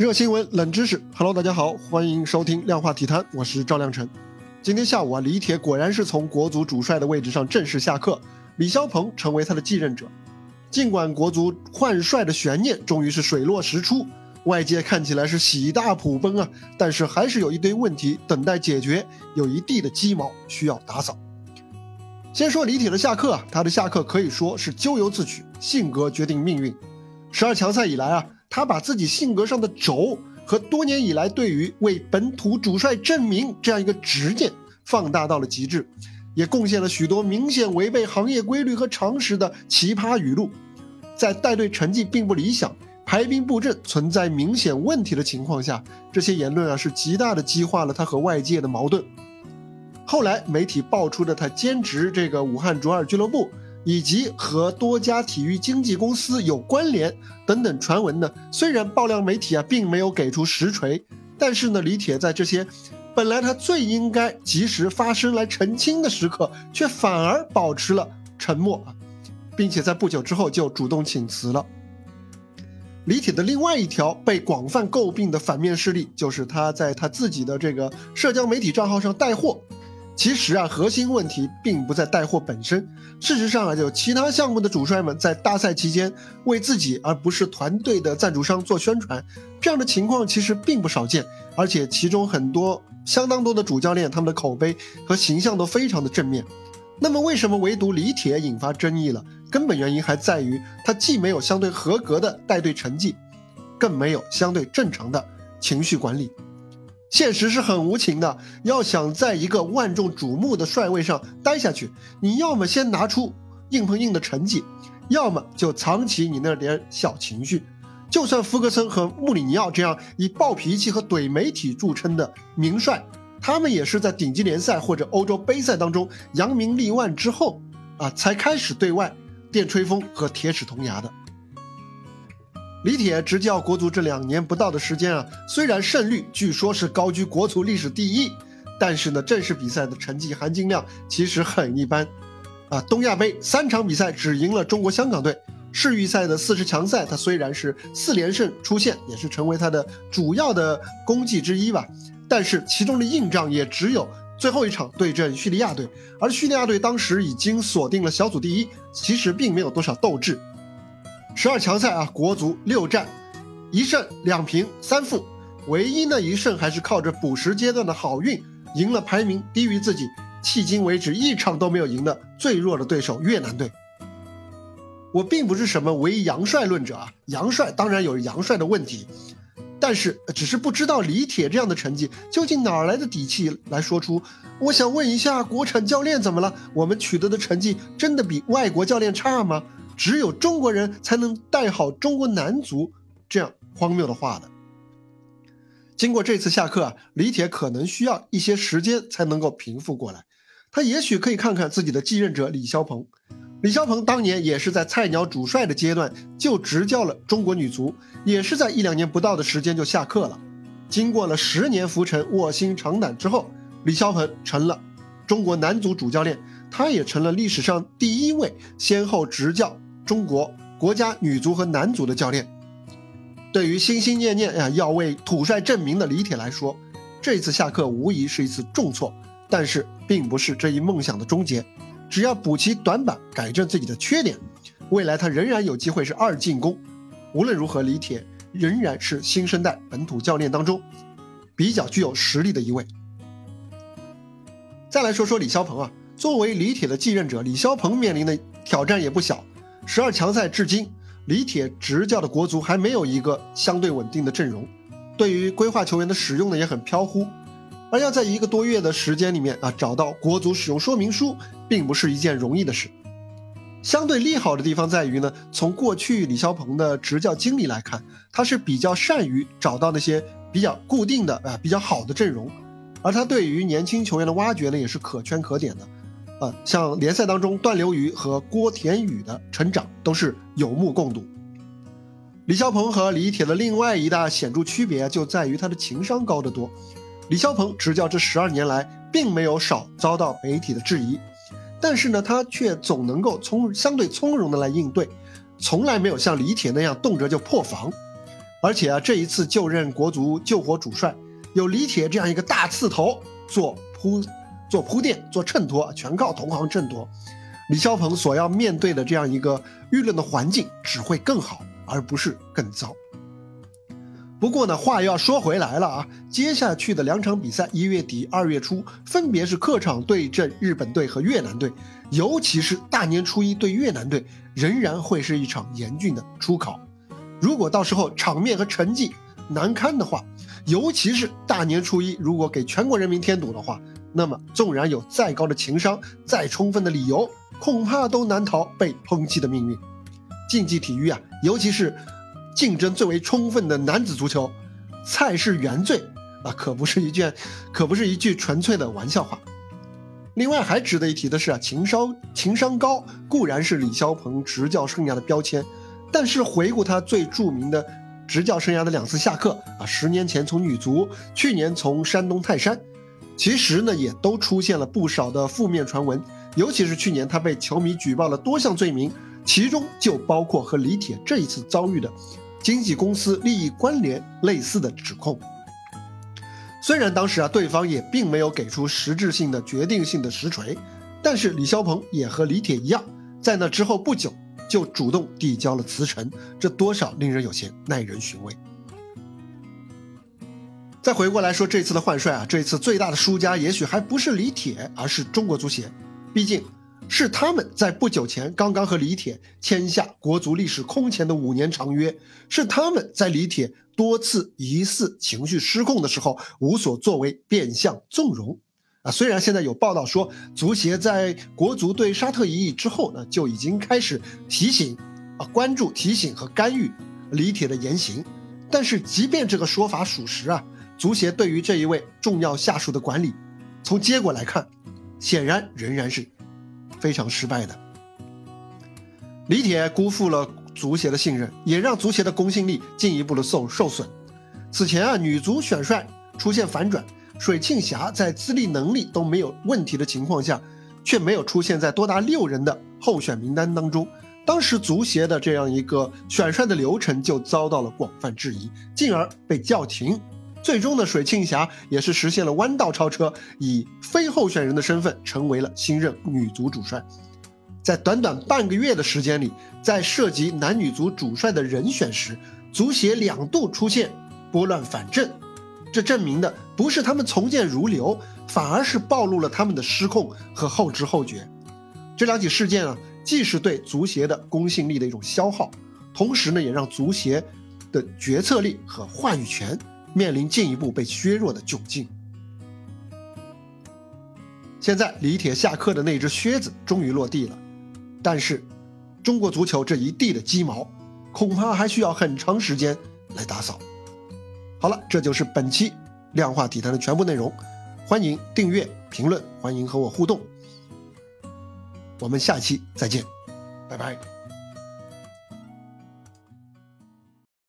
热新闻、冷知识，Hello，大家好，欢迎收听量化体坛，我是赵亮晨。今天下午啊，李铁果然是从国足主帅的位置上正式下课，李霄鹏成为他的继任者。尽管国足换帅的悬念终于是水落石出，外界看起来是喜大普奔啊，但是还是有一堆问题等待解决，有一地的鸡毛需要打扫。先说李铁的下课啊，他的下课可以说是咎由自取，性格决定命运。十二强赛以来啊。他把自己性格上的轴和多年以来对于为本土主帅证明这样一个执念放大到了极致，也贡献了许多明显违背行业规律和常识的奇葩语录。在带队成绩并不理想、排兵布阵存在明显问题的情况下，这些言论啊是极大的激化了他和外界的矛盾。后来媒体爆出的他兼职这个武汉卓尔俱乐部。以及和多家体育经纪公司有关联等等传闻呢？虽然爆料媒体啊并没有给出实锤，但是呢，李铁在这些本来他最应该及时发声来澄清的时刻，却反而保持了沉默啊，并且在不久之后就主动请辞了。李铁的另外一条被广泛诟病的反面事例，就是他在他自己的这个社交媒体账号上带货。其实啊，核心问题并不在带货本身。事实上啊，就其他项目的主帅们在大赛期间为自己而不是团队的赞助商做宣传，这样的情况其实并不少见。而且其中很多相当多的主教练，他们的口碑和形象都非常的正面。那么为什么唯独李铁引发争议了？根本原因还在于他既没有相对合格的带队成绩，更没有相对正常的情绪管理。现实是很无情的，要想在一个万众瞩目的帅位上待下去，你要么先拿出硬碰硬的成绩，要么就藏起你那点小情绪。就算福格森和穆里尼奥这样以暴脾气和怼媒体著称的名帅，他们也是在顶级联赛或者欧洲杯赛当中扬名立万之后，啊，才开始对外电吹风和铁齿铜牙的。李铁执教国足这两年不到的时间啊，虽然胜率据说是高居国足历史第一，但是呢，正式比赛的成绩含金量其实很一般，啊，东亚杯三场比赛只赢了中国香港队，世预赛的四十强赛他虽然是四连胜出线，也是成为他的主要的功绩之一吧，但是其中的硬仗也只有最后一场对阵叙利亚队，而叙利亚队当时已经锁定了小组第一，其实并没有多少斗志。十二强赛啊，国足六战，一胜两平三负，唯一呢一胜还是靠着补时阶段的好运赢了排名低于自己，迄今为止一场都没有赢的最弱的对手越南队。我并不是什么唯杨帅论者啊，杨帅当然有杨帅的问题，但是只是不知道李铁这样的成绩究竟哪来的底气来说出。我想问一下，国产教练怎么了？我们取得的成绩真的比外国教练差吗？只有中国人才能带好中国男足，这样荒谬的话的。经过这次下课啊，李铁可能需要一些时间才能够平复过来。他也许可以看看自己的继任者李霄鹏。李霄鹏当年也是在菜鸟主帅的阶段就执教了中国女足，也是在一两年不到的时间就下课了。经过了十年浮沉、卧薪尝胆之后，李霄鹏成了中国男足主教练，他也成了历史上第一位先后执教。中国国家女足和男足的教练，对于心心念念呀要为土帅证明的李铁来说，这次下课无疑是一次重挫，但是并不是这一梦想的终结。只要补齐短板，改正自己的缺点，未来他仍然有机会是二进攻。无论如何，李铁仍然是新生代本土教练当中比较具有实力的一位。再来说说李霄鹏啊，作为李铁的继任者，李霄鹏面临的挑战也不小。十二强赛至今，李铁执教的国足还没有一个相对稳定的阵容，对于规划球员的使用呢也很飘忽，而要在一个多月的时间里面啊找到国足使用说明书，并不是一件容易的事。相对利好的地方在于呢，从过去李霄鹏的执教经历来看，他是比较善于找到那些比较固定的啊比较好的阵容，而他对于年轻球员的挖掘呢也是可圈可点的。呃，像联赛当中段流瑜和郭田雨的成长都是有目共睹。李霄鹏和李铁的另外一大显著区别就在于他的情商高得多。李霄鹏执教这十二年来，并没有少遭到媒体的质疑，但是呢，他却总能够从相对从容的来应对，从来没有像李铁那样动辄就破防。而且啊，这一次就任国足救火主帅，有李铁这样一个大刺头做铺、做铺垫、做衬托，全靠同行衬托。李霄鹏所要面对的这样一个舆论的环境只会更好，而不是更糟。不过呢，话又要说回来了啊，接下去的两场比赛，一月底、二月初，分别是客场对阵日本队和越南队，尤其是大年初一对越南队，仍然会是一场严峻的初考。如果到时候场面和成绩难堪的话，尤其是大年初一，如果给全国人民添堵的话，那么纵然有再高的情商、再充分的理由，恐怕都难逃被抨击的命运。竞技体育啊，尤其是。竞争最为充分的男子足球，菜是原罪啊，可不是一件，可不是一句纯粹的玩笑话。另外还值得一提的是啊，情商情商高固然是李霄鹏执教生涯的标签，但是回顾他最著名的执教生涯的两次下课啊，十年前从女足，去年从山东泰山，其实呢也都出现了不少的负面传闻，尤其是去年他被球迷举报了多项罪名。其中就包括和李铁这一次遭遇的经纪公司利益关联类似的指控。虽然当时啊，对方也并没有给出实质性的决定性的实锤，但是李霄鹏也和李铁一样，在那之后不久就主动递交了辞呈，这多少令人有些耐人寻味。再回过来说这次的换帅啊，这次最大的输家也许还不是李铁，而是中国足协，毕竟。是他们在不久前刚刚和李铁签下国足历史空前的五年长约，是他们在李铁多次疑似情绪失控的时候无所作为，变相纵容。啊，虽然现在有报道说足协在国足对沙特一役之后呢，就已经开始提醒、啊关注、提醒和干预李铁的言行，但是即便这个说法属实啊，足协对于这一位重要下属的管理，从结果来看，显然仍然是。非常失败的，李铁辜负了足协的信任，也让足协的公信力进一步的受受损。此前啊，女足选帅出现反转，水庆霞在资历能力都没有问题的情况下，却没有出现在多达六人的候选名单当中。当时足协的这样一个选帅的流程就遭到了广泛质疑，进而被叫停。最终呢，水庆霞也是实现了弯道超车，以非候选人的身份成为了新任女足主帅。在短短半个月的时间里，在涉及男女足主帅的人选时，足协两度出现拨乱反正，这证明的不是他们从谏如流，反而是暴露了他们的失控和后知后觉。这两起事件啊，既是对足协的公信力的一种消耗，同时呢，也让足协的决策力和话语权。面临进一步被削弱的窘境。现在李铁下课的那只靴子终于落地了，但是中国足球这一地的鸡毛，恐怕还需要很长时间来打扫。好了，这就是本期量化体坛的全部内容。欢迎订阅、评论，欢迎和我互动。我们下期再见，拜拜。